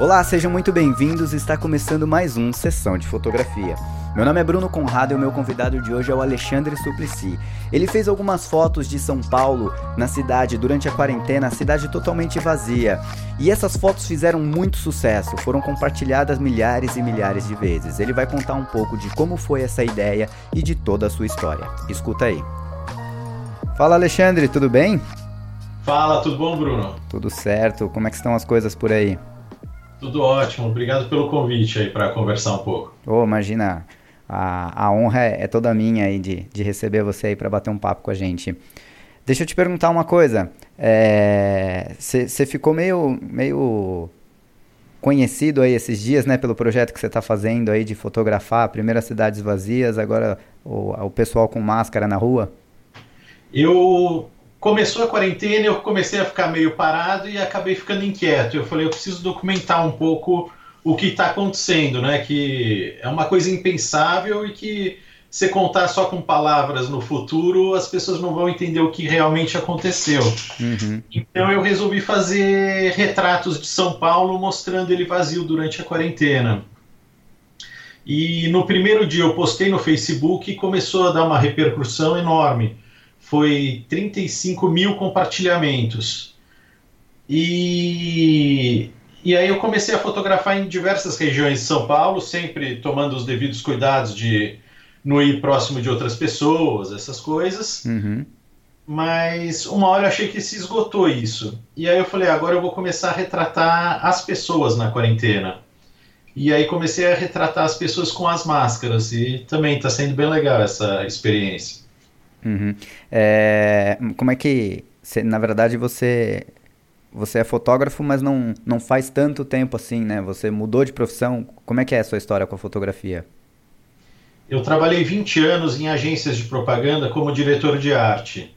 Olá, sejam muito bem-vindos. Está começando mais um Sessão de Fotografia. Meu nome é Bruno Conrado e o meu convidado de hoje é o Alexandre Suplicy. Ele fez algumas fotos de São Paulo, na cidade, durante a quarentena, a cidade totalmente vazia. E essas fotos fizeram muito sucesso, foram compartilhadas milhares e milhares de vezes. Ele vai contar um pouco de como foi essa ideia e de toda a sua história. Escuta aí. Fala Alexandre, tudo bem? Fala, tudo bom, Bruno? Tudo certo. Como é que estão as coisas por aí? Tudo ótimo, obrigado pelo convite aí para conversar um pouco. Oh, imagina, a, a honra é, é toda minha aí de, de receber você aí para bater um papo com a gente. Deixa eu te perguntar uma coisa, você é, ficou meio, meio conhecido aí esses dias, né, pelo projeto que você está fazendo aí de fotografar primeiro as cidades vazias, agora o, o pessoal com máscara na rua? Eu começou a quarentena, eu comecei a ficar meio parado e acabei ficando inquieto. Eu falei, eu preciso documentar um pouco o que está acontecendo, né? Que é uma coisa impensável e que se contar só com palavras no futuro, as pessoas não vão entender o que realmente aconteceu. Uhum. Então eu resolvi fazer retratos de São Paulo mostrando ele vazio durante a quarentena. E no primeiro dia eu postei no Facebook e começou a dar uma repercussão enorme foi 35 mil compartilhamentos. E, e aí eu comecei a fotografar em diversas regiões de São Paulo, sempre tomando os devidos cuidados de não ir próximo de outras pessoas, essas coisas. Uhum. Mas uma hora eu achei que se esgotou isso. E aí eu falei, agora eu vou começar a retratar as pessoas na quarentena. E aí comecei a retratar as pessoas com as máscaras. E também está sendo bem legal essa experiência. Uhum. É, como é que, você, na verdade, você você é fotógrafo, mas não, não faz tanto tempo assim, né? Você mudou de profissão. Como é que é a sua história com a fotografia? Eu trabalhei 20 anos em agências de propaganda como diretor de arte.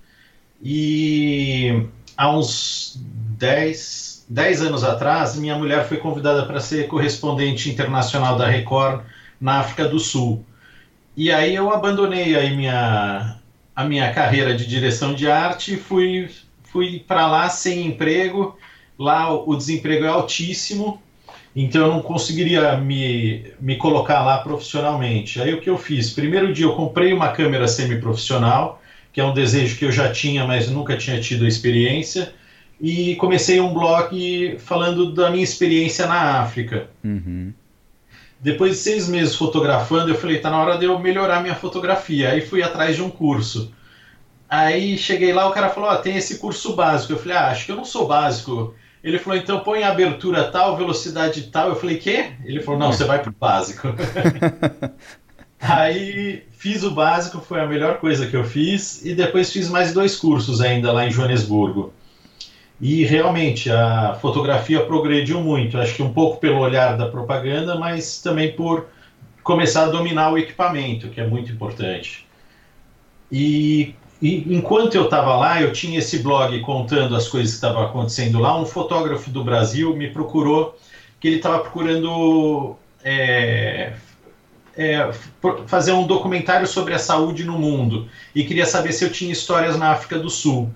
E há uns 10, 10 anos atrás, minha mulher foi convidada para ser correspondente internacional da Record na África do Sul. E aí eu abandonei aí minha, a minha carreira de direção de arte, fui, fui para lá sem emprego. Lá o desemprego é altíssimo, então eu não conseguiria me, me colocar lá profissionalmente. Aí o que eu fiz? Primeiro dia eu comprei uma câmera semi-profissional, que é um desejo que eu já tinha, mas nunca tinha tido a experiência, e comecei um blog falando da minha experiência na África. Uhum. Depois de seis meses fotografando, eu falei, tá na hora de eu melhorar minha fotografia. Aí fui atrás de um curso. Aí cheguei lá, o cara falou, ó, tem esse curso básico. Eu falei, ah, acho que eu não sou básico. Ele falou, então põe abertura tal, velocidade tal. Eu falei, quê? Ele falou, não, você vai pro básico. Aí fiz o básico, foi a melhor coisa que eu fiz, e depois fiz mais dois cursos ainda lá em Joanesburgo. E realmente a fotografia progrediu muito, acho que um pouco pelo olhar da propaganda, mas também por começar a dominar o equipamento, que é muito importante. E, e enquanto eu estava lá, eu tinha esse blog contando as coisas que estavam acontecendo lá. Um fotógrafo do Brasil me procurou, que ele estava procurando é, é, fazer um documentário sobre a saúde no mundo e queria saber se eu tinha histórias na África do Sul.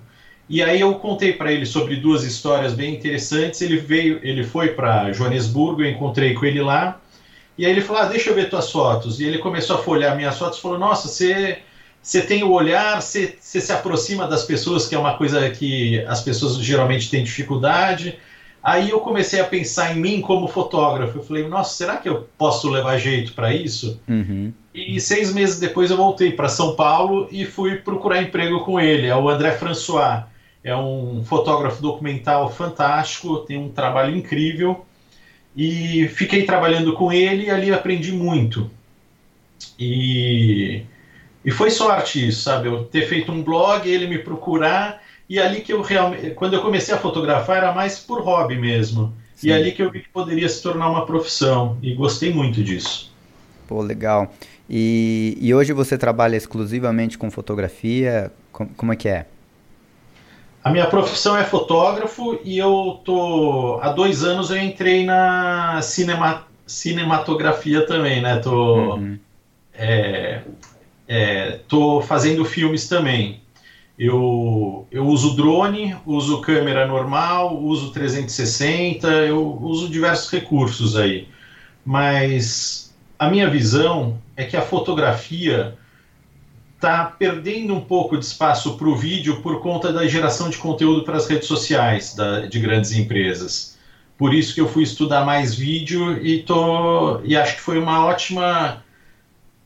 E aí eu contei para ele sobre duas histórias bem interessantes. Ele veio, ele foi para Joanesburgo, eu encontrei com ele lá. E aí ele falou: ah, "Deixa eu ver tuas fotos". E ele começou a folhear minhas fotos, e falou: "Nossa, você você tem o olhar, você, você se aproxima das pessoas, que é uma coisa que as pessoas geralmente têm dificuldade". Aí eu comecei a pensar em mim como fotógrafo. Eu falei: "Nossa, será que eu posso levar jeito para isso?". Uhum. E seis meses depois eu voltei para São Paulo e fui procurar emprego com ele, é o André François é um fotógrafo documental fantástico, tem um trabalho incrível e fiquei trabalhando com ele e ali aprendi muito. E, e foi sorte isso, sabe? Eu ter feito um blog, ele me procurar e ali que eu realmente, quando eu comecei a fotografar era mais por hobby mesmo. Sim. E ali que eu vi que poderia se tornar uma profissão e gostei muito disso. Pô, legal. E, e hoje você trabalha exclusivamente com fotografia? Como, como é que é? A minha profissão é fotógrafo e eu tô há dois anos eu entrei na cinema, cinematografia também, né? Tô, uhum. é, é, tô fazendo filmes também. Eu, eu uso drone, uso câmera normal, uso 360, eu uso diversos recursos aí. Mas a minha visão é que a fotografia está perdendo um pouco de espaço para o vídeo por conta da geração de conteúdo para as redes sociais da, de grandes empresas. Por isso que eu fui estudar mais vídeo e, tô, e acho que foi uma ótima.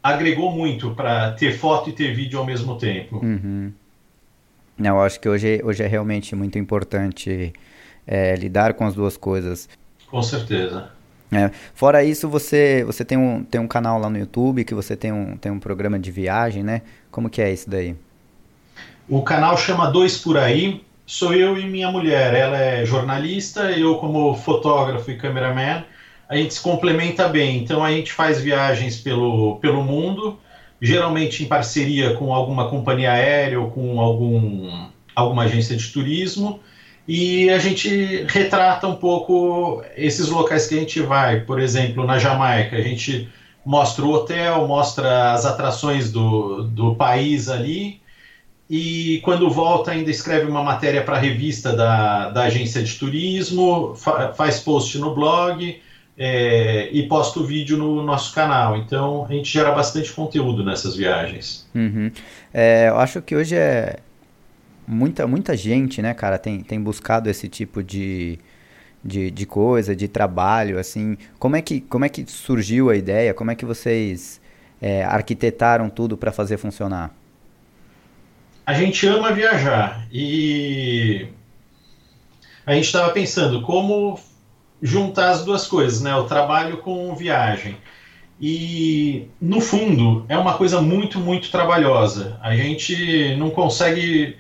agregou muito para ter foto e ter vídeo ao mesmo tempo. Uhum. Não, acho que hoje, hoje é realmente muito importante é, lidar com as duas coisas. Com certeza. É. Fora isso, você, você tem, um, tem um canal lá no YouTube, que você tem um, tem um programa de viagem, né? Como que é isso daí? O canal chama Dois Por Aí, sou eu e minha mulher. Ela é jornalista, eu como fotógrafo e cameraman. A gente se complementa bem, então a gente faz viagens pelo, pelo mundo, geralmente em parceria com alguma companhia aérea ou com algum, alguma agência de turismo e a gente retrata um pouco esses locais que a gente vai. Por exemplo, na Jamaica, a gente mostra o hotel, mostra as atrações do, do país ali, e quando volta ainda escreve uma matéria para a revista da, da agência de turismo, fa faz post no blog é, e posta o vídeo no nosso canal. Então a gente gera bastante conteúdo nessas viagens. Uhum. É, eu acho que hoje é, muita, muita gente, né, cara, tem, tem buscado esse tipo de, de, de coisa, de trabalho, assim. Como é que, como é que surgiu a ideia? Como é que vocês é, arquitetaram tudo para fazer funcionar? A gente ama viajar e a gente estava pensando como juntar as duas coisas, né? O trabalho com viagem. E no fundo é uma coisa muito, muito trabalhosa. A gente não consegue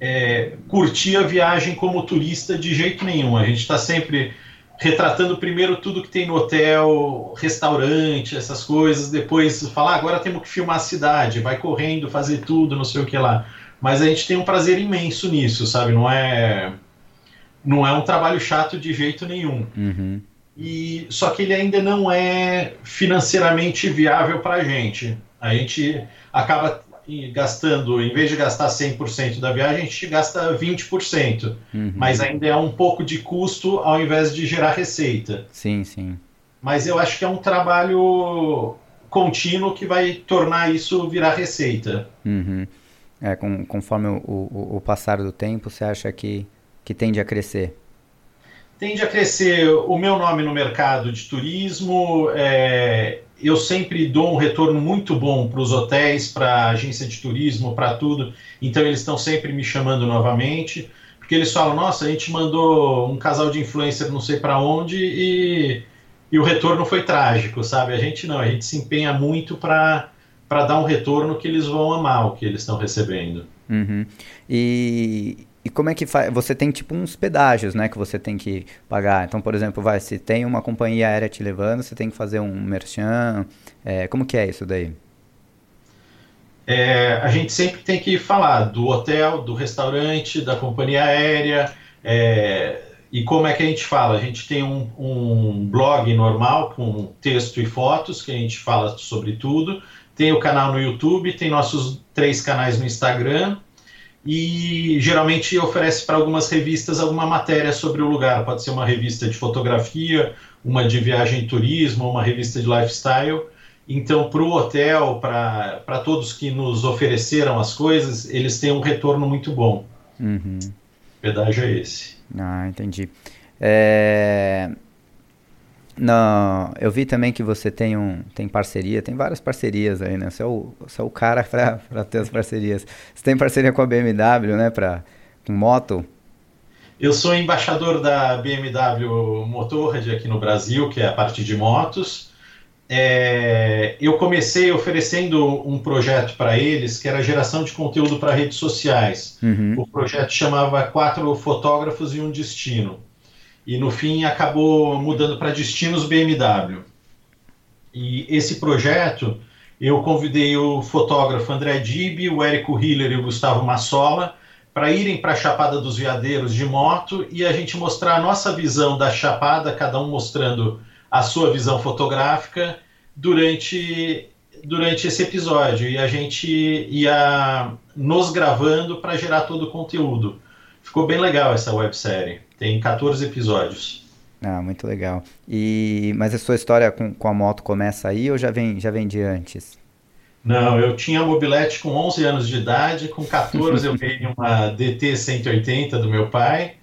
é, curtir a viagem como turista de jeito nenhum. A gente está sempre retratando primeiro tudo que tem no hotel, restaurante, essas coisas, depois falar, ah, agora temos que filmar a cidade, vai correndo, fazer tudo, não sei o que lá. Mas a gente tem um prazer imenso nisso, sabe? Não é não é um trabalho chato de jeito nenhum. Uhum. E só que ele ainda não é financeiramente viável para a gente. A gente acaba gastando, em vez de gastar 100% da viagem, a gente gasta 20%. Uhum. Mas ainda é um pouco de custo ao invés de gerar receita. Sim, sim. Mas eu acho que é um trabalho contínuo que vai tornar isso virar receita. Uhum. É, com, conforme o, o, o, passar do tempo, você acha que, que tende a crescer? Tende a crescer o meu nome no mercado de turismo, é, eu sempre dou um retorno muito bom para os hotéis, para a agência de turismo, para tudo. Então eles estão sempre me chamando novamente, porque eles falam: nossa, a gente mandou um casal de influencer não sei para onde e, e o retorno foi trágico, sabe? A gente não, a gente se empenha muito para dar um retorno que eles vão amar o que eles estão recebendo. Uhum. E, e como é que faz? Você tem tipo uns pedágios, né, que você tem que pagar. Então, por exemplo, vai, se tem uma companhia aérea te levando, você tem que fazer um merchan. É, como que é isso daí? É, a gente sempre tem que falar do hotel, do restaurante, da companhia aérea. É, e como é que a gente fala? A gente tem um, um blog normal com texto e fotos que a gente fala sobre tudo. Tem o canal no YouTube, tem nossos três canais no Instagram e geralmente oferece para algumas revistas alguma matéria sobre o lugar. Pode ser uma revista de fotografia, uma de viagem e turismo, uma revista de lifestyle. Então, para o hotel, para todos que nos ofereceram as coisas, eles têm um retorno muito bom. Uhum. O pedágio é esse. Ah, entendi. É... Não, eu vi também que você tem um tem parceria, tem várias parcerias aí, né? Você é o, você é o cara para ter as parcerias. Você tem parceria com a BMW, né? Para com moto. Eu sou embaixador da BMW Motorrad aqui no Brasil, que é a parte de motos. É, eu comecei oferecendo um projeto para eles que era geração de conteúdo para redes sociais. Uhum. O projeto chamava Quatro Fotógrafos e um Destino e no fim acabou mudando para Destinos BMW. E esse projeto eu convidei o fotógrafo André Dib, o Érico Hiller e o Gustavo Massola para irem para a Chapada dos Veadeiros de moto e a gente mostrar a nossa visão da Chapada, cada um mostrando a sua visão fotográfica durante durante esse episódio e a gente ia nos gravando para gerar todo o conteúdo. Ficou bem legal essa websérie. Tem 14 episódios. Ah, muito legal. E mas a sua história com, com a moto começa aí ou já vem já vem de antes? Não, eu tinha a mobilete com 11 anos de idade, com 14 eu ganhei uma DT 180 do meu pai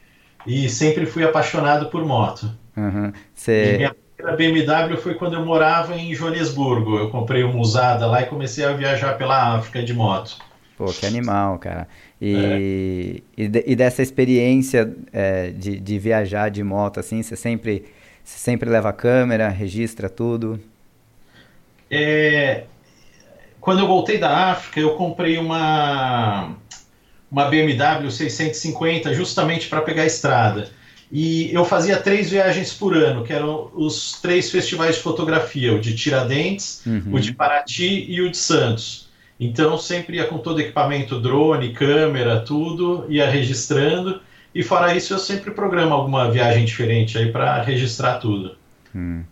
e sempre fui apaixonado por moto. Uhum. Cê... minha primeira BMW foi quando eu morava em Joanesburgo. Eu comprei uma usada lá e comecei a viajar pela África de moto. Pô, que animal, cara. E, é. e, de, e, dessa experiência é, de, de viajar de moto, assim, você sempre, você sempre leva a câmera, registra tudo? É, quando eu voltei da África, eu comprei uma, uma BMW 650 justamente para pegar a estrada. E eu fazia três viagens por ano, que eram os três festivais de fotografia: o de Tiradentes, uhum. o de Paraty e o de Santos. Então sempre ia com todo o equipamento, drone, câmera, tudo, ia registrando. E fora isso, eu sempre programo alguma viagem diferente aí para registrar tudo. Hum.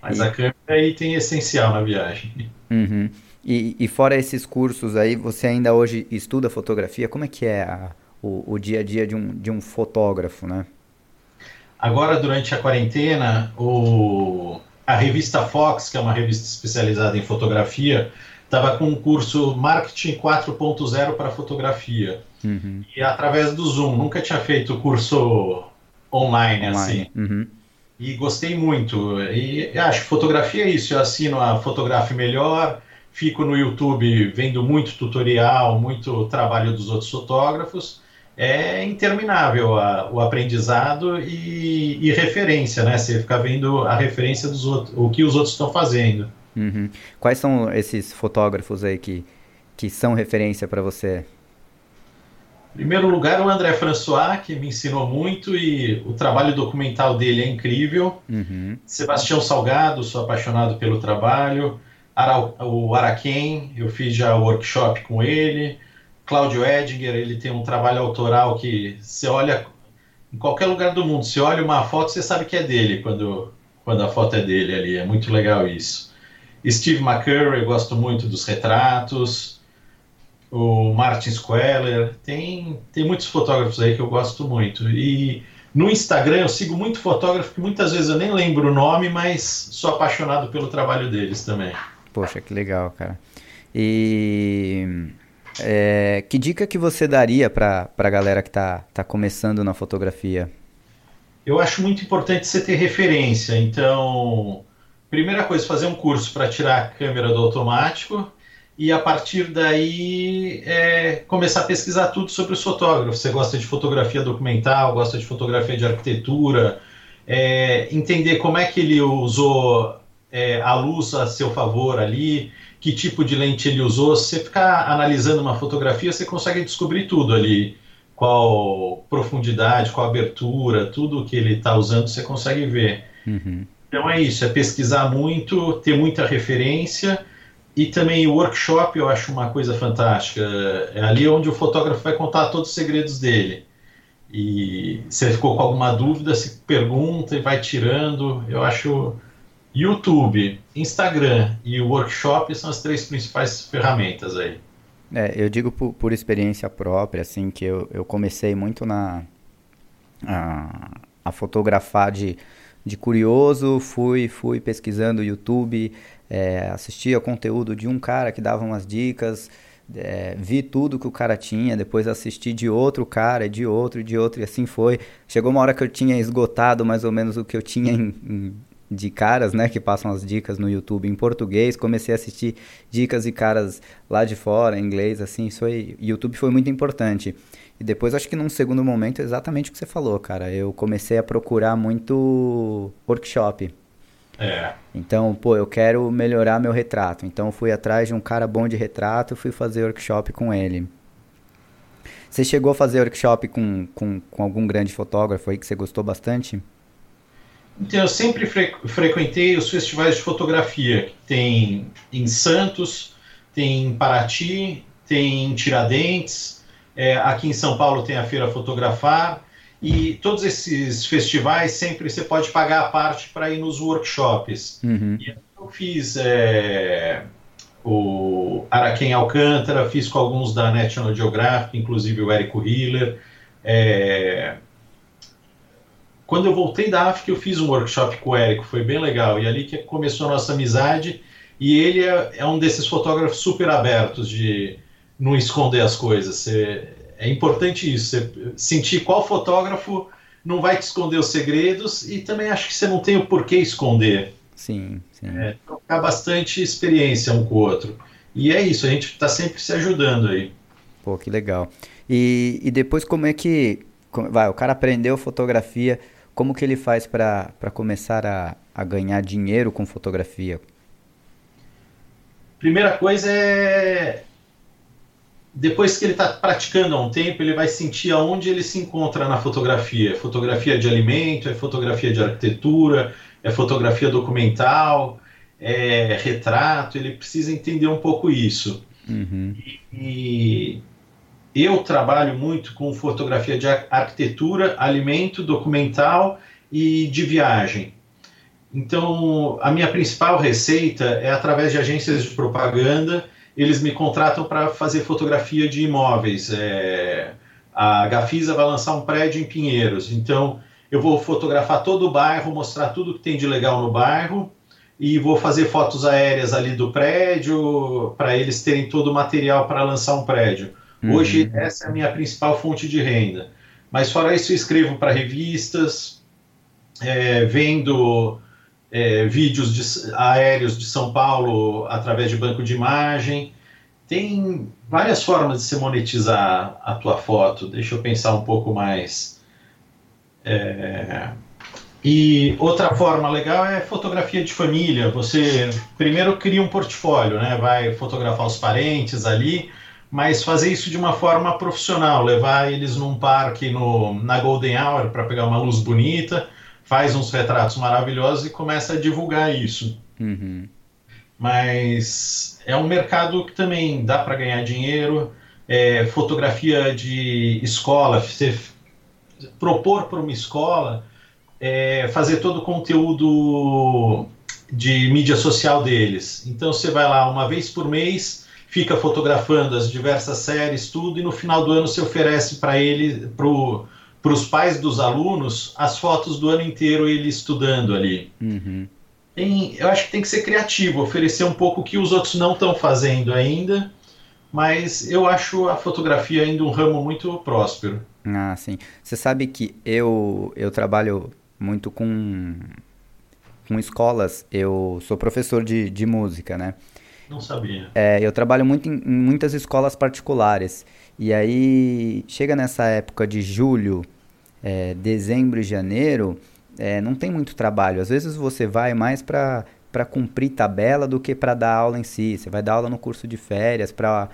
Mas e... a câmera é item essencial na viagem. Uhum. E, e, fora esses cursos aí, você ainda hoje estuda fotografia? Como é que é a, o, o, dia a dia de um, de um fotógrafo, né? Agora, durante a quarentena, o, a revista Fox, que é uma revista especializada em fotografia, estava com um curso Marketing 4.0 para fotografia. Uhum. E através do Zoom, nunca tinha feito curso online, online. assim. Uhum. E gostei muito. E acho que fotografia é isso. Eu assino a Fotografe Melhor, fico no YouTube vendo muito tutorial, muito trabalho dos outros fotógrafos. É interminável a, o aprendizado e, e, referência, né? Você fica vendo a referência dos outros, o que os outros estão fazendo. Uhum. Quais são esses fotógrafos aí que, que são referência para você? Em primeiro lugar, o André François, que me ensinou muito e o trabalho documental dele é incrível. Uhum. Sebastião Salgado, sou apaixonado pelo trabalho o Araquém, eu fiz já o workshop com ele. Cláudio Edinger, ele tem um trabalho autoral que você olha em qualquer lugar do mundo, você olha uma foto, você sabe que é dele quando, quando a foto é dele ali. É muito legal isso. Steve McCurry, eu gosto muito dos retratos. O Martin Squeller, tem, tem muitos fotógrafos aí que eu gosto muito. E no Instagram eu sigo muito fotógrafo que muitas vezes eu nem lembro o nome, mas sou apaixonado pelo trabalho deles também. Poxa, que legal, cara. E é, que dica que você daria para a galera que está tá começando na fotografia? Eu acho muito importante você ter referência. Então, primeira coisa, fazer um curso para tirar a câmera do automático e a partir daí é, começar a pesquisar tudo sobre os fotógrafos. Você gosta de fotografia documental, gosta de fotografia de arquitetura, é, entender como é que ele usou é, a luz a seu favor ali, que tipo de lente ele usou. Se você ficar analisando uma fotografia, você consegue descobrir tudo ali. Qual profundidade, qual abertura, tudo que ele está usando, você consegue ver. Uhum. Então é isso, é pesquisar muito, ter muita referência e também o workshop eu acho uma coisa fantástica. É ali onde o fotógrafo vai contar todos os segredos dele. E se ficou com alguma dúvida, se pergunta e vai tirando. Eu acho YouTube, Instagram e o workshop são as três principais ferramentas aí. É, eu digo por, por, experiência própria, assim, que eu, eu comecei muito na a, a fotografar de, de curioso, fui fui pesquisando YouTube, é, assistia conteúdo de um cara que dava umas dicas, é, vi tudo que o cara tinha, depois assisti de outro cara, de outro, de outro, e assim foi. Chegou uma hora que eu tinha esgotado mais ou menos o que eu tinha em, em de caras, né, que passam as dicas no YouTube em português, comecei a assistir dicas de caras lá de fora, em inglês, assim, isso aí, YouTube foi muito importante. E depois, acho que num segundo momento, exatamente o que você falou, cara, eu comecei a procurar muito workshop. É. Então, pô, eu quero melhorar meu retrato. Então, fui atrás de um cara bom de retrato, fui fazer workshop com ele. Você chegou a fazer workshop com, com, com algum grande fotógrafo aí que você gostou bastante? Então, eu sempre fre frequentei os festivais de fotografia, que tem em Santos, tem em Paraty, tem em Tiradentes, é, aqui em São Paulo tem a Feira Fotografar, e todos esses festivais sempre você pode pagar a parte para ir nos workshops. Uhum. E eu fiz é, o Araquém Alcântara, fiz com alguns da National Geographic, inclusive o Érico Hiller. É... Quando eu voltei da África, eu fiz um workshop com o Érico, foi bem legal. E ali que começou a nossa amizade. E ele é, é um desses fotógrafos super abertos de não esconder as coisas. Você, é importante isso, você sentir qual fotógrafo não vai te esconder os segredos e também acho que você não tem o porquê esconder. Sim, sim. É, trocar bastante experiência um com o outro. E é isso, a gente está sempre se ajudando aí. Pô, que legal. E, e depois como é que. Vai, o cara aprendeu fotografia, como que ele faz para começar a, a ganhar dinheiro com fotografia? Primeira coisa é depois que ele está praticando há um tempo, ele vai sentir aonde ele se encontra na fotografia. Fotografia de alimento, é fotografia de arquitetura, é fotografia documental, é retrato. Ele precisa entender um pouco isso. Uhum. E, e eu trabalho muito com fotografia de arquitetura, alimento, documental e de viagem. Então, a minha principal receita é através de agências de propaganda eles me contratam para fazer fotografia de imóveis. É, a Gafisa vai lançar um prédio em Pinheiros, então eu vou fotografar todo o bairro, mostrar tudo que tem de legal no bairro e vou fazer fotos aéreas ali do prédio para eles terem todo o material para lançar um prédio. Uhum. Hoje essa é a minha principal fonte de renda. Mas fora isso eu escrevo para revistas, é, vendo é, vídeos de, aéreos de São Paulo através de banco de imagem. Tem várias formas de se monetizar a tua foto. Deixa eu pensar um pouco mais. É... E outra forma legal é fotografia de família. Você primeiro cria um portfólio, né? Vai fotografar os parentes ali, mas fazer isso de uma forma profissional, levar eles num parque no, na Golden Hour para pegar uma luz bonita faz uns retratos maravilhosos e começa a divulgar isso. Uhum. Mas é um mercado que também dá para ganhar dinheiro. É, fotografia de escola, você propor para uma escola é, fazer todo o conteúdo de mídia social deles. Então você vai lá uma vez por mês, fica fotografando as diversas séries, tudo, e no final do ano você oferece para ele, para para os pais dos alunos as fotos do ano inteiro ele estudando ali. Uhum. Tem, eu acho que tem que ser criativo, oferecer um pouco que os outros não estão fazendo ainda, mas eu acho a fotografia ainda um ramo muito próspero. Ah, sim. Você sabe que eu, eu trabalho muito com, com escolas, eu sou professor de, de música, né? Não sabia. É, eu trabalho muito em, em muitas escolas particulares. E aí, chega nessa época de julho, é, dezembro e janeiro, é, não tem muito trabalho. Às vezes você vai mais para para cumprir tabela do que para dar aula em si. Você vai dar aula no curso de férias para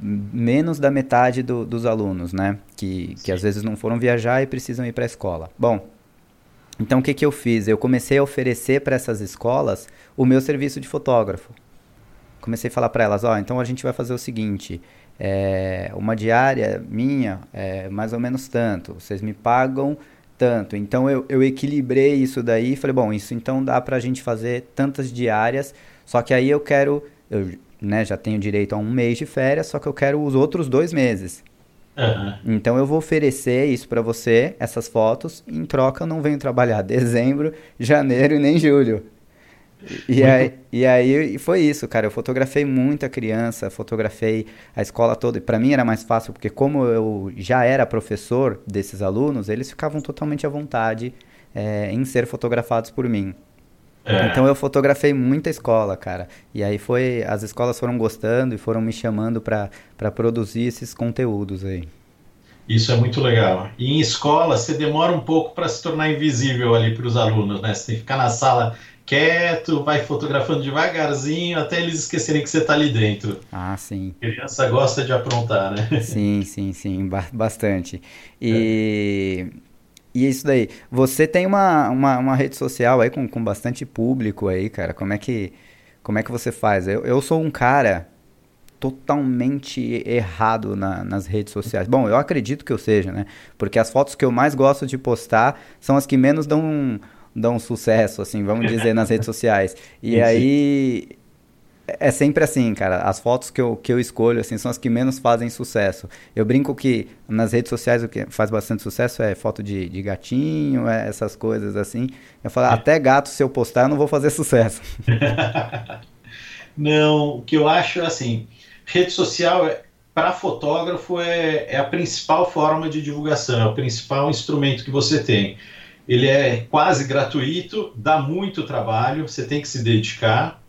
menos da metade do, dos alunos, né? Que, que às vezes não foram viajar e precisam ir para a escola. Bom, então o que, que eu fiz? Eu comecei a oferecer para essas escolas o meu serviço de fotógrafo. Comecei a falar para elas, ó, oh, então a gente vai fazer o seguinte, é, uma diária minha é mais ou menos tanto, vocês me pagam tanto. Então eu, eu equilibrei isso daí e falei, bom, isso então dá pra gente fazer tantas diárias, só que aí eu quero, eu né, já tenho direito a um mês de férias, só que eu quero os outros dois meses. Uhum. Então eu vou oferecer isso para você, essas fotos, em troca eu não venho trabalhar dezembro, janeiro e nem julho. E aí, e aí foi isso, cara. Eu fotografei muita criança, fotografei a escola toda. E para mim era mais fácil, porque como eu já era professor desses alunos, eles ficavam totalmente à vontade é, em ser fotografados por mim. É. Então eu fotografei muita escola, cara. E aí foi. As escolas foram gostando e foram me chamando para produzir esses conteúdos aí. Isso é muito legal. E em escola, você demora um pouco para se tornar invisível ali para os alunos, né? Você tem que ficar na sala quieto, vai fotografando devagarzinho até eles esquecerem que você está ali dentro. Ah, sim. A criança gosta de aprontar, né? Sim, sim, sim, bastante. E. É. E isso daí. Você tem uma, uma, uma, rede social aí com, com bastante público aí, cara. Como é que, como é que você faz? Eu, eu sou um cara totalmente errado na, nas redes sociais. Bom, eu acredito que eu seja, né? Porque as fotos que eu mais gosto de postar são as que menos dão dão sucesso, assim, vamos dizer, nas redes sociais. E aí é sempre assim, cara. As fotos que eu, que eu escolho, assim, são as que menos fazem sucesso. Eu brinco que nas redes sociais o que faz bastante sucesso é foto de, de gatinho, é essas coisas assim. Eu falo, é. até gato, se eu postar, eu não vou fazer sucesso. não, o que eu acho, assim, rede social, é, para fotógrafo, é, é a principal forma de divulgação, é o principal instrumento que você tem. Ele é quase gratuito, dá muito trabalho, você tem que se dedicar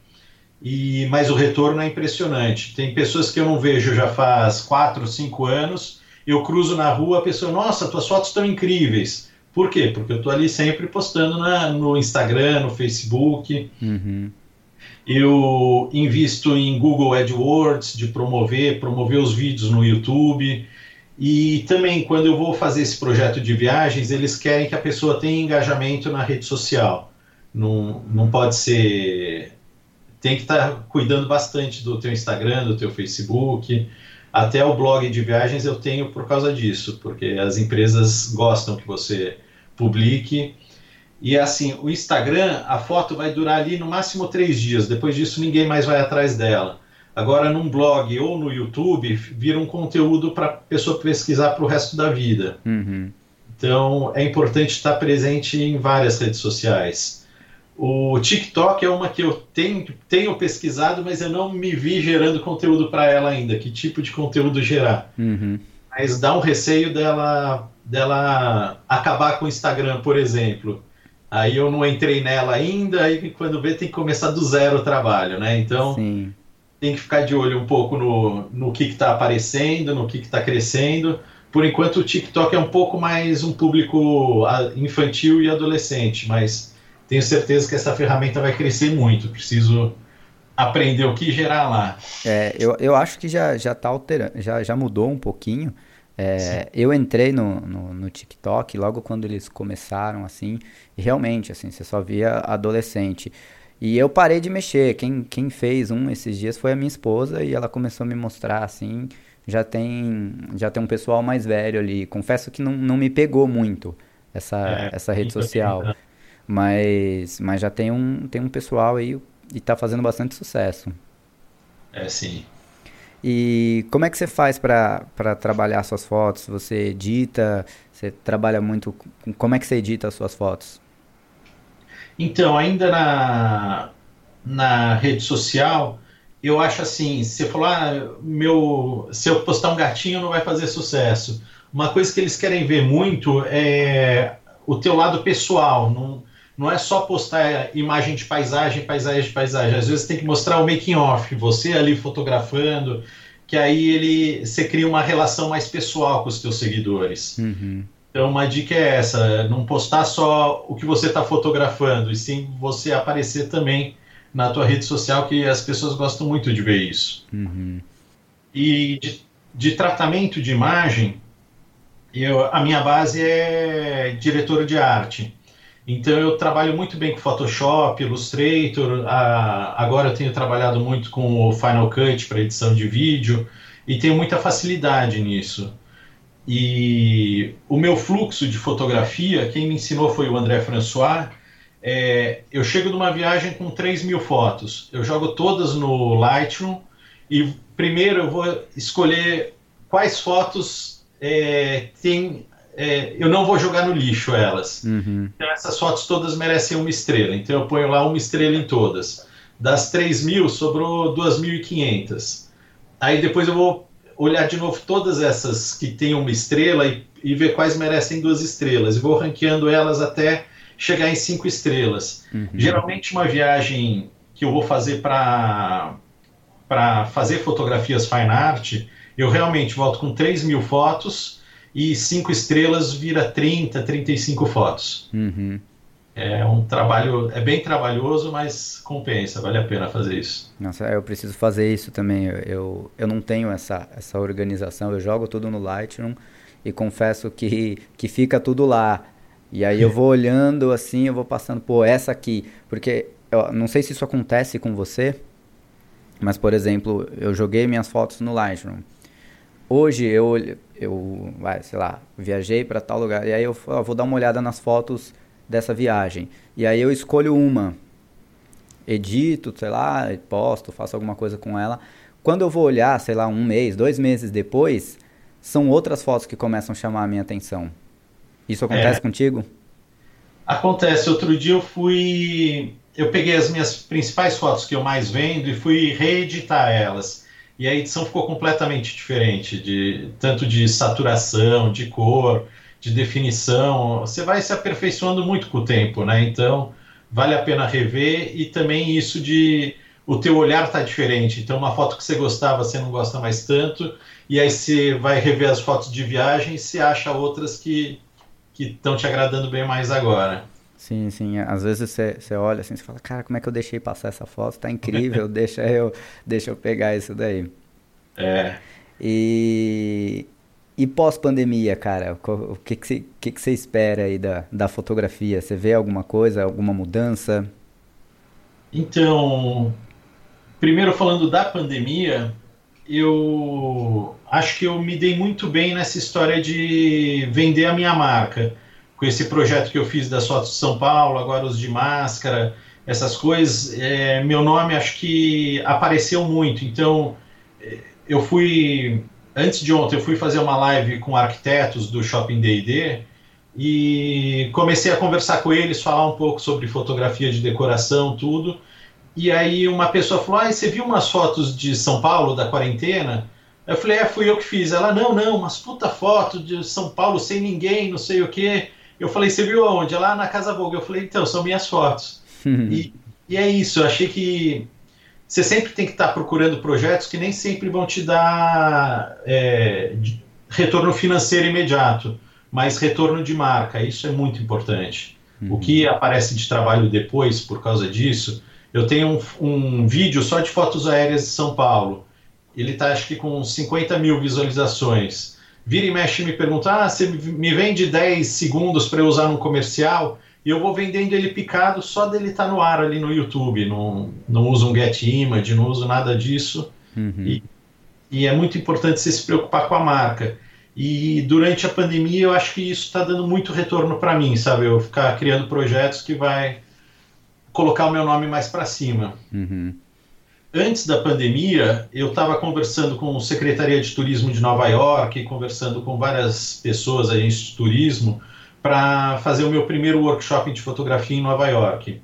e mas o retorno é impressionante. Tem pessoas que eu não vejo já faz quatro, cinco anos. Eu cruzo na rua, a pessoa, nossa, tuas fotos estão incríveis. Por quê? Porque eu estou ali sempre postando na, no Instagram, no Facebook. Uhum. Eu invisto em Google AdWords de promover, promover os vídeos no YouTube. E também, quando eu vou fazer esse projeto de viagens, eles querem que a pessoa tenha engajamento na rede social. Não, não pode ser tem que estar tá cuidando bastante do teu Instagram, do teu Facebook. Até o blog de viagens eu tenho por causa disso, porque as empresas gostam que você publique. E assim, o Instagram, a foto vai durar ali no máximo três dias. Depois disso, ninguém mais vai atrás dela. Agora, num blog ou no YouTube, vira um conteúdo para a pessoa pesquisar para o resto da vida. Uhum. Então, é importante estar presente em várias redes sociais. O TikTok é uma que eu tenho, tenho pesquisado, mas eu não me vi gerando conteúdo para ela ainda. Que tipo de conteúdo gerar? Uhum. Mas dá um receio dela, dela acabar com o Instagram, por exemplo. Aí eu não entrei nela ainda, aí quando vê tem que começar do zero o trabalho, né? Então Sim. Tem que ficar de olho um pouco no, no que está aparecendo, no que está crescendo. Por enquanto o TikTok é um pouco mais um público infantil e adolescente, mas tenho certeza que essa ferramenta vai crescer muito. Preciso aprender o que gerar lá. É, eu, eu acho que já já está alterando, já, já mudou um pouquinho. É, eu entrei no, no, no, TikTok logo quando eles começaram, assim, e realmente, assim, você só via adolescente. E eu parei de mexer. Quem, quem fez um esses dias foi a minha esposa e ela começou a me mostrar, assim, já tem, já tem um pessoal mais velho ali. Confesso que não, não me pegou muito essa, é, essa rede social. Né? Mas, mas já tem um, tem um pessoal aí e tá fazendo bastante sucesso. É, sim. E como é que você faz para trabalhar suas fotos? Você edita? Você trabalha muito. Como é que você edita as suas fotos? Então, ainda na, na rede social, eu acho assim: você falou, ah, meu, se eu postar um gatinho não vai fazer sucesso. Uma coisa que eles querem ver muito é o teu lado pessoal. Não, não é só postar imagem de paisagem, paisagem, paisagem. Às vezes tem que mostrar o making off, você ali fotografando, que aí ele você cria uma relação mais pessoal com os teus seguidores. Uhum. Então uma dica é essa, não postar só o que você está fotografando, e sim você aparecer também na tua rede social, que as pessoas gostam muito de ver isso. Uhum. E de, de, tratamento de imagem, eu, a minha base é diretora de arte. Então eu trabalho muito bem com Photoshop, Illustrator. A, agora eu tenho trabalhado muito com o Final Cut para edição de vídeo e tenho muita facilidade nisso. E o meu fluxo de fotografia, quem me ensinou foi o André François. É, eu chego numa viagem com 3 mil fotos, eu jogo todas no Lightroom e primeiro eu vou escolher quais fotos é, tem é, eu não vou jogar no lixo elas. Uhum. Então essas fotos todas merecem uma estrela. Então eu ponho lá uma estrela em todas. Das 3 mil, sobrou 2.500. Aí depois eu vou olhar de novo todas essas que têm uma estrela e, e ver quais merecem duas estrelas. E vou ranqueando elas até chegar em cinco estrelas. Uhum. Geralmente uma viagem que eu vou fazer para para fazer fotografias fine art, eu realmente volto com 3 mil fotos e cinco estrelas vira 30, 35 fotos. Uhum. É um trabalho, é bem trabalhoso, mas compensa, vale a pena fazer isso. Nossa, eu preciso fazer isso também. Eu, eu, não tenho essa, essa organização, eu jogo tudo no Lightroom e confesso que, que fica tudo lá. E aí eu vou olhando assim, eu vou passando, pô, essa aqui. Porque eu não sei se isso acontece com você, mas por exemplo, eu joguei minhas fotos no Lightroom. Hoje eu, eu vai, sei lá, viajei para tal lugar, e aí eu vou dar uma olhada nas fotos dessa viagem. E aí eu escolho uma. edito, sei lá, posto, faço alguma coisa com ela. Quando eu vou olhar, sei lá, um mês, dois meses depois, são outras fotos que começam a chamar a minha atenção. Isso acontece é. contigo? Acontece. Outro dia eu fui. Eu peguei as minhas principais fotos que eu mais vendo e fui reeditar elas. E a edição ficou completamente diferente, de tanto de saturação, de cor, de definição. Você vai se aperfeiçoando muito com o tempo, né? Então vale a pena rever e também isso de o teu olhar tá diferente. Então uma foto que você gostava, você não gosta mais tanto, e aí você vai rever as fotos de viagem e você acha outras que que estão te agradando bem mais agora. Sim, sim. Às vezes você, você olha assim e fala, cara, como é que eu deixei passar essa foto? Tá incrível, deixa eu, deixa eu pegar isso daí. É. E, e pós-pandemia, cara, o que, que, você, que, que espera aí da, da fotografia? Você vê alguma coisa, alguma mudança? Então, primeiro falando da pandemia, eu acho que eu me dei muito bem nessa história de vender a minha marca. Com esse projeto que eu fiz das fotos de São Paulo, agora os de máscara, essas coisas, é, meu nome acho que apareceu muito. Então, eu fui, antes de ontem, eu fui fazer uma live com arquitetos do Shopping D&D e comecei a conversar com eles, falar um pouco sobre fotografia de decoração, tudo. E aí uma pessoa falou: ah, você viu umas fotos de São Paulo da quarentena? Eu falei: é, fui eu que fiz. Ela: não, não, umas puta foto de São Paulo sem ninguém, não sei o quê. Eu falei: você viu aonde? Lá na Casa Vogue. Eu falei: então, são minhas fotos. e, e é isso, eu achei que você sempre tem que estar procurando projetos que nem sempre vão te dar é, retorno financeiro imediato, mas retorno de marca. Isso é muito importante. Uhum. O que aparece de trabalho depois por causa disso eu tenho um, um vídeo só de fotos aéreas de São Paulo. Ele está, acho que, com 50 mil visualizações. Vira e mexe e me pergunta: ah, você me vende 10 segundos para eu usar num comercial? E eu vou vendendo ele picado só dele estar tá no ar ali no YouTube. Não, não uso um get image, não uso nada disso. Uhum. E, e é muito importante você se preocupar com a marca. E durante a pandemia eu acho que isso está dando muito retorno para mim, sabe? Eu ficar criando projetos que vai colocar o meu nome mais para cima. Uhum. Antes da pandemia, eu estava conversando com a Secretaria de Turismo de Nova York, conversando com várias pessoas, agentes de turismo, para fazer o meu primeiro workshop de fotografia em Nova York.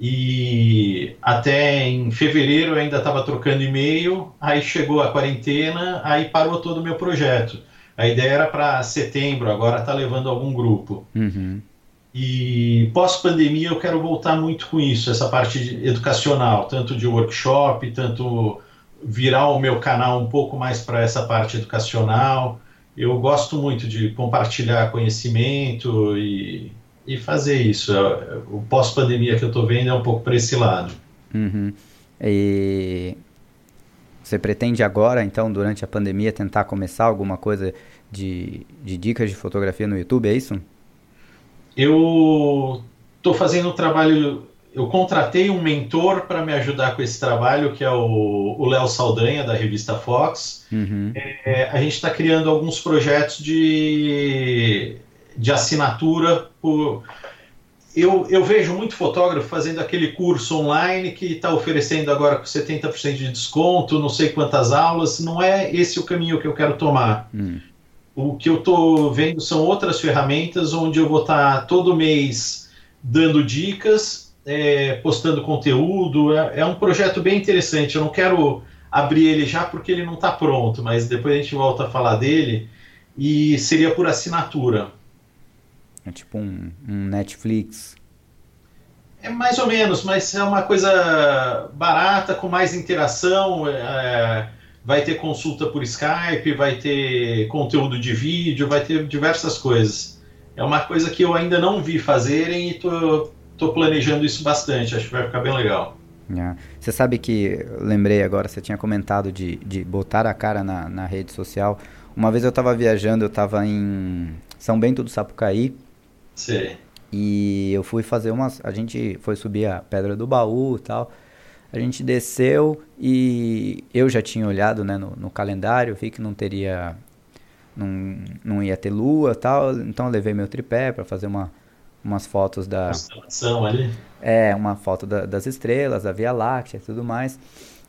E até em fevereiro eu ainda estava trocando e-mail, aí chegou a quarentena, aí parou todo o meu projeto. A ideia era para setembro, agora está levando algum grupo. Uhum. E pós-pandemia eu quero voltar muito com isso, essa parte educacional, tanto de workshop, tanto virar o meu canal um pouco mais para essa parte educacional. Eu gosto muito de compartilhar conhecimento e, e fazer isso. O pós-pandemia que eu estou vendo é um pouco para esse lado. Uhum. E você pretende agora, então, durante a pandemia, tentar começar alguma coisa de, de dicas de fotografia no YouTube, é isso? eu estou fazendo um trabalho. Eu contratei um mentor para me ajudar com esse trabalho, que é o Léo Saldanha, da revista Fox. Uhum. É, a gente está criando alguns projetos de, de assinatura. Por, eu, eu vejo muito fotógrafo fazendo aquele curso online que está oferecendo agora com 70% de desconto, não sei quantas aulas. Não é esse o caminho que eu quero tomar. Uhum. O que eu estou vendo são outras ferramentas onde eu vou estar tá todo mês dando dicas, é, postando conteúdo. É, é, um projeto bem interessante. Eu não quero abrir ele já porque ele não está pronto, mas depois a gente volta a falar dele. E seria por assinatura. É tipo um, um Netflix. É mais ou menos, mas é uma coisa barata, com mais interação. É, vai ter consulta por Skype, vai ter conteúdo de vídeo, vai ter diversas coisas. É uma coisa que eu ainda não vi fazerem e tô, tô planejando isso bastante, acho que vai ficar bem legal. É. Você sabe que, lembrei agora, você tinha comentado de, de botar a cara na, na rede social. Uma vez eu estava viajando, eu estava em São Bento do Sapucaí. Sim. E eu fui fazer umas. A gente foi subir a Pedra do Baú e tal. A gente desceu e eu já tinha olhado né, no, no calendário, vi que não teria. Não, não ia ter lua tal, então eu levei meu tripé para fazer uma, umas fotos da. Constelação ali? É, uma foto da, das estrelas, da Via Láctea e tudo mais.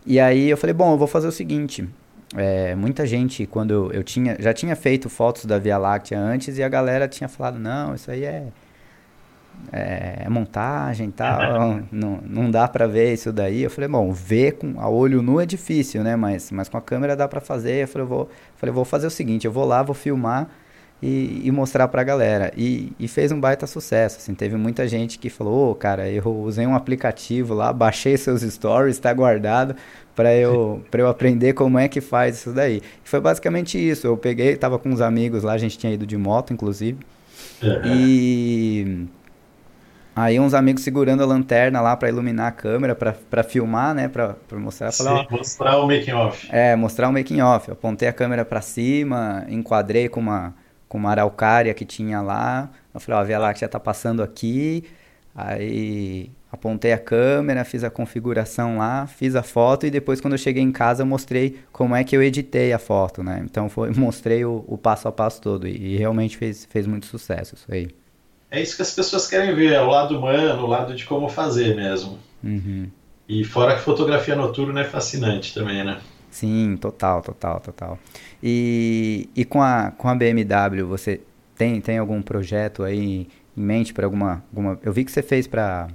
E aí eu falei, bom, eu vou fazer o seguinte. É, muita gente, quando eu tinha, já tinha feito fotos da Via Láctea antes e a galera tinha falado, não, isso aí é, é, é montagem e tal, não, não dá pra ver isso daí. Eu falei, bom, ver com a olho nu é difícil, né? Mas, mas com a câmera dá pra fazer. Eu falei, vou, falei, vou fazer o seguinte, eu vou lá, vou filmar e, e mostrar pra galera. E, e, fez um baita sucesso, assim, teve muita gente que falou, oh, cara, eu usei um aplicativo lá, baixei seus stories, tá guardado para eu, pra eu aprender como é que faz isso daí. E foi basicamente isso, eu peguei, tava com uns amigos lá, a gente tinha ido de moto, inclusive, uhum. e... Aí uns amigos segurando a lanterna lá para iluminar a câmera, para filmar, né, para mostrar. Falar, mostrar o making off. É, mostrar o making off. Eu apontei a câmera para cima, enquadrei com uma com uma araucária que tinha lá. Eu falei, ó, a Via Láctea tá passando aqui. Aí apontei a câmera, fiz a configuração lá, fiz a foto e depois quando eu cheguei em casa eu mostrei como é que eu editei a foto, né? Então foi, mostrei o, o passo a passo todo e, e, realmente fez, fez muito sucesso isso aí. É isso que as pessoas querem ver, é o lado humano, o lado de como fazer mesmo. Uhum. E fora que fotografia noturna é fascinante também, né? Sim, total, total, total. E, e com, a, com a BMW, você tem, tem algum projeto aí em mente para alguma, alguma... Eu vi que você fez para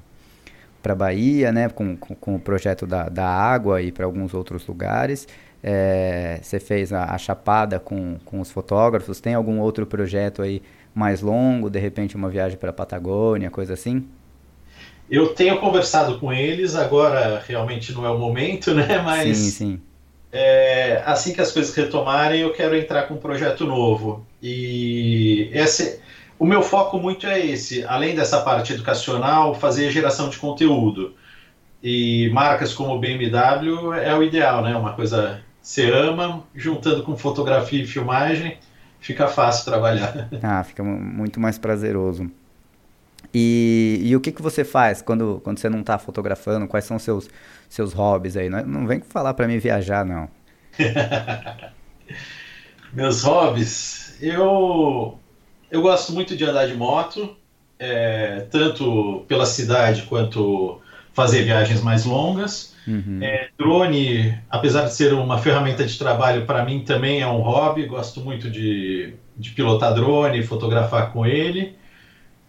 para Bahia, né, com, com, com, o projeto da, da água e para alguns outros lugares. É, você fez a, a, Chapada com, com os fotógrafos. Tem algum outro projeto aí mais longo, de repente uma viagem para a Patagônia, coisa assim? Eu tenho conversado com eles, agora realmente não é o momento, né? Mas sim, sim é, assim que as coisas retomarem, eu quero entrar com um projeto novo. E esse, o meu foco muito é esse, além dessa parte educacional, fazer geração de conteúdo. E marcas como BMW é o ideal, né? Uma coisa você ama, juntando com fotografia e filmagem, fica fácil trabalhar. Ah, fica muito mais prazeroso. E, e o que, que você faz quando, quando você não está fotografando? Quais são seus seus hobbies aí? Não, é, não vem falar para mim viajar, não. Meus hobbies, eu eu gosto muito de andar de moto, é, tanto pela cidade quanto fazer viagens mais longas. Uhum. É, drone, apesar de ser uma ferramenta de trabalho, para mim também é um hobby. Gosto muito de, de pilotar drone, fotografar com ele.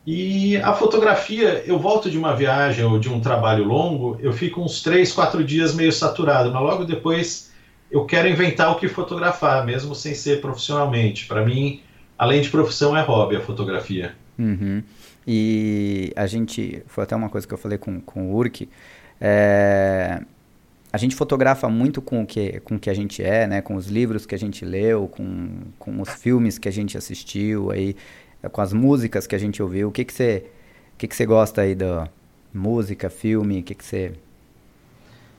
E a fotografia, eu volto de uma viagem ou de um trabalho longo, eu fico uns três, quatro dias meio saturado, mas logo depois eu quero inventar o que fotografar, mesmo sem ser profissionalmente. Para mim, além de profissão, é hobby a fotografia. Uhum. E a gente, foi até uma coisa que eu falei com, com o Urk, é, a gente fotografa muito com o que, com o que a gente é, né? Com os livros que a gente leu, com, com os filmes que a gente assistiu aí com as músicas que a gente ouviu. O que que você, o que que você gosta aí da música, filme? O que que você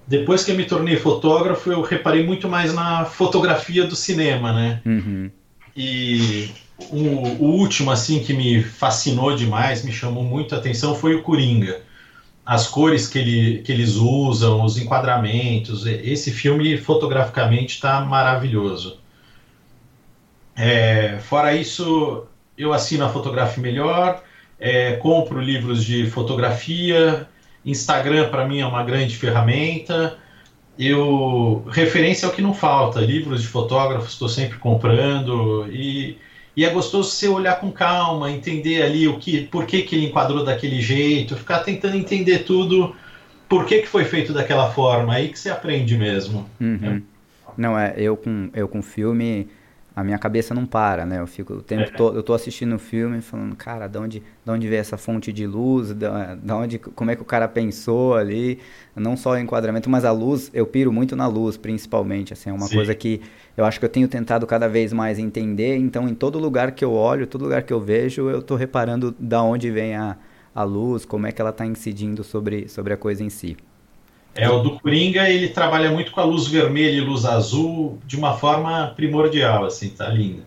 depois que eu me tornei fotógrafo, eu reparei muito mais na fotografia do cinema, né? Uhum. E o, o, último, assim, que me fascinou demais, me chamou muito a atenção, foi o Coringa. As cores que, ele, que eles usam, os enquadramentos. Esse filme, fotograficamente, está maravilhoso. É, fora isso, eu assino a Fotografia Melhor, é, compro livros de fotografia, Instagram para mim é uma grande ferramenta. Eu referência é o que não falta, livros de fotógrafos estou sempre comprando e, e é gostoso você olhar com calma, entender ali o que, por que, que ele enquadrou daquele jeito, ficar tentando entender tudo, por que, que foi feito daquela forma, aí que você aprende mesmo. Uhum. É. Não é, eu com eu com filme a minha cabeça não para, né? Eu fico o tempo é. todo, eu tô assistindo o filme falando, cara, de onde, de onde veio essa fonte de luz, da, da onde, como é que o cara pensou ali, não só o enquadramento, mas a luz, eu piro muito na luz, principalmente, assim, é uma Sim. coisa que eu acho que eu tenho tentado cada vez mais entender, então em todo lugar que eu olho, todo lugar que eu vejo, eu tô reparando da onde vem a, a luz, como é que ela tá incidindo sobre, sobre a coisa em si. É, o do Coringa, ele trabalha muito com a luz vermelha e luz azul de uma forma primordial, assim, tá lindo.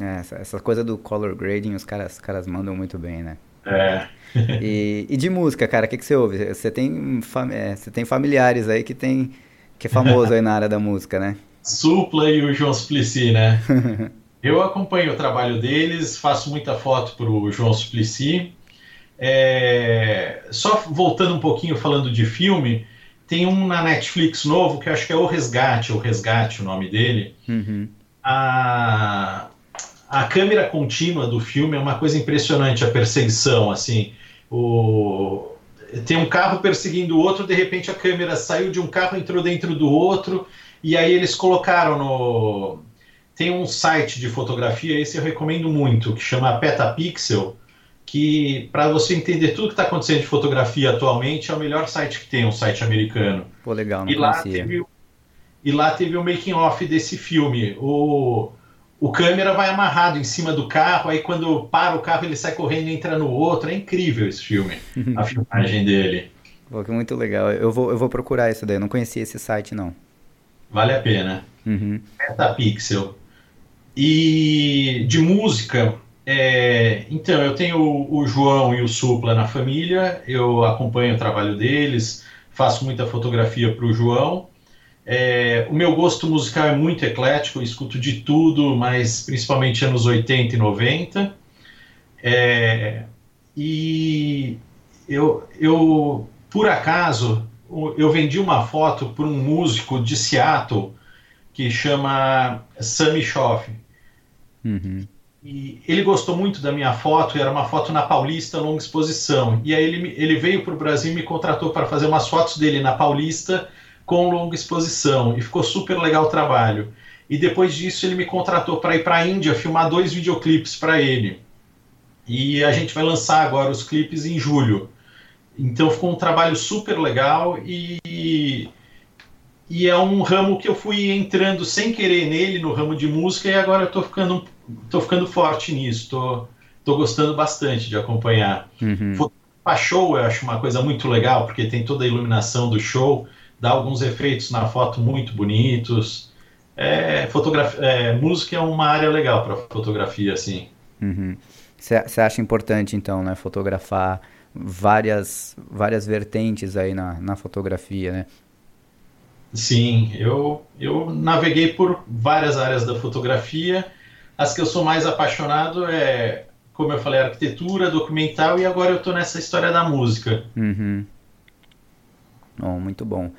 É, essa, essa, coisa do color grading, os caras, os caras mandam muito bem, né? É. e, e, de música, cara, o que, que você ouve? Você tem, é, você tem familiares aí que tem que é famoso aí na área da música, né? Supla e o João Suplicy, né? Eu acompanho o trabalho deles, faço muita foto pro João Suplicy É... Só voltando um pouquinho falando de filme, tem um na Netflix novo que acho que é O Resgate, O Resgate, o nome dele. Uhum. A... a câmera contínua do filme é uma coisa impressionante, a perseguição, assim. O... Tem um carro perseguindo o outro, de repente a câmera saiu de um carro, entrou dentro do outro, e aí eles colocaram no. Tem um site de fotografia, esse eu recomendo muito, que chama Petapixel, que para você entender tudo que está acontecendo de fotografia atualmente é o melhor site que tem, um site americano. Pô, legal, não e lá teve E lá teve o making off desse filme. O, o câmera vai amarrado em cima do carro, aí quando para o carro ele sai correndo e entra no outro. É incrível esse filme, a filmagem dele. Pô, que muito legal. Eu vou, eu vou procurar isso daí, eu não conhecia esse site não. Vale a pena. Uhum. Metapixel. E de música, é, então, eu tenho o, João e o Supla na família, eu acompanho o trabalho deles, faço muita fotografia para o João. É, o meu gosto musical é muito eclético, escuto de tudo, mas principalmente anos 80 e 90. É, e eu, eu, por acaso, eu vendi uma foto para um músico de Seattle que chama Sammy Schoff. Uhum. E ele gostou muito da minha foto, era uma foto na Paulista, longa exposição. E aí ele, ele veio para o Brasil e me contratou para fazer umas fotos dele na Paulista com longa exposição. E ficou super legal o trabalho. E depois disso ele me contratou para ir para a Índia filmar dois videoclipes para ele. E a gente vai lançar agora os clipes em julho. Então ficou um trabalho super legal e, e é um ramo que eu fui entrando sem querer nele, no ramo de música, e agora eu tô ficando, tô ficando forte nisso, tô, tô gostando bastante de acompanhar. Uhum. A show eu acho uma coisa muito legal, porque tem toda a iluminação do show, dá alguns efeitos na foto muito bonitos. É, fotografia, é, música é uma área legal para fotografia, assim. Você uhum. acha importante, então, né, fotografar várias, várias vertentes aí na, na fotografia, né? Sim, eu, eu naveguei por várias áreas da fotografia. As que eu sou mais apaixonado é, como eu falei, arquitetura, documental e agora eu estou nessa história da música. Uhum. Oh, muito bom.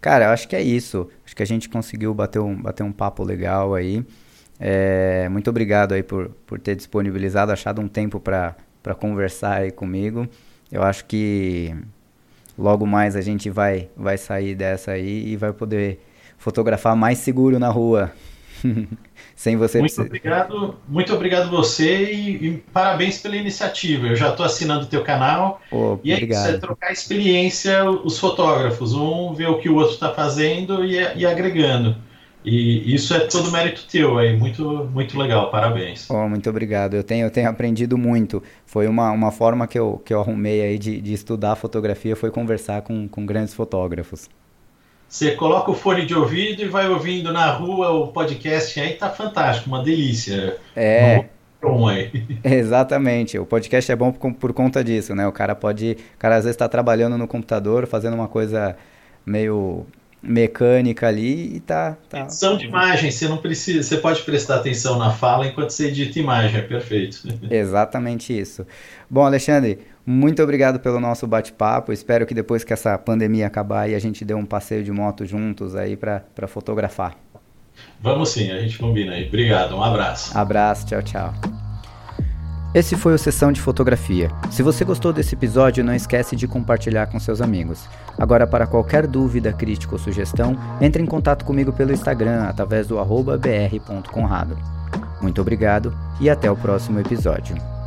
Cara, eu acho que é isso. Acho que a gente conseguiu bater um, bater um papo legal aí. É, muito obrigado aí por, por ter disponibilizado, achado um tempo para conversar aí comigo. Eu acho que logo mais a gente vai, vai sair dessa aí e vai poder fotografar mais seguro na rua. Sem você muito precisar... obrigado, muito obrigado você e, e, parabéns pela iniciativa. Eu já estou assinando o teu canal oh, e é isso, é trocar experiência os fotógrafos, um ver o que o outro está fazendo e, e agregando. E isso é todo mérito teu aí, muito, muito legal, parabéns. Oh, muito obrigado, eu tenho, eu tenho aprendido muito. Foi uma, uma forma que eu, que eu arrumei aí de, de estudar fotografia, foi conversar com, com grandes fotógrafos. Você coloca o fone de ouvido e vai ouvindo na rua o podcast aí, tá fantástico, uma delícia. É. Bom aí. Exatamente, o podcast é bom por, por conta disso, né? O cara pode, o cara às vezes está trabalhando no computador, fazendo uma coisa meio mecânica ali e tá, tá. Edição de imagem, você não precisa, você pode prestar atenção na fala enquanto você edita imagem, é perfeito. Exatamente isso. Bom, Alexandre, muito obrigado pelo nosso bate-papo. Espero que depois que essa pandemia acabar e a gente dê um passeio de moto juntos aí para fotografar. Vamos sim, a gente combina aí. Obrigado, um abraço. Abraço, tchau, tchau. Esse foi o Sessão de Fotografia. Se você gostou desse episódio, não esquece de compartilhar com seus amigos. Agora, para qualquer dúvida, crítica ou sugestão, entre em contato comigo pelo Instagram através do br.conrado. Muito obrigado e até o próximo episódio.